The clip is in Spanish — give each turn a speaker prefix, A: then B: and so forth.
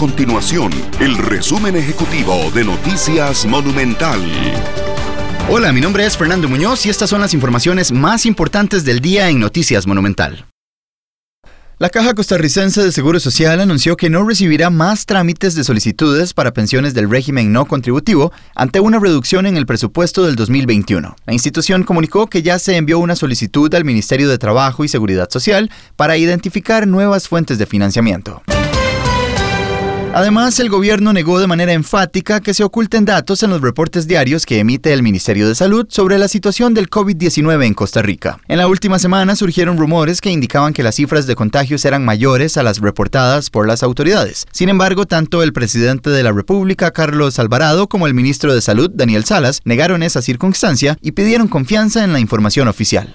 A: continuación el resumen ejecutivo de Noticias Monumental.
B: Hola, mi nombre es Fernando Muñoz y estas son las informaciones más importantes del día en Noticias Monumental. La Caja Costarricense de Seguro Social anunció que no recibirá más trámites de solicitudes para pensiones del régimen no contributivo ante una reducción en el presupuesto del 2021. La institución comunicó que ya se envió una solicitud al Ministerio de Trabajo y Seguridad Social para identificar nuevas fuentes de financiamiento. Además, el gobierno negó de manera enfática que se oculten datos en los reportes diarios que emite el Ministerio de Salud sobre la situación del COVID-19 en Costa Rica. En la última semana surgieron rumores que indicaban que las cifras de contagios eran mayores a las reportadas por las autoridades. Sin embargo, tanto el presidente de la República, Carlos Alvarado, como el ministro de Salud, Daniel Salas, negaron esa circunstancia y pidieron confianza en la información oficial.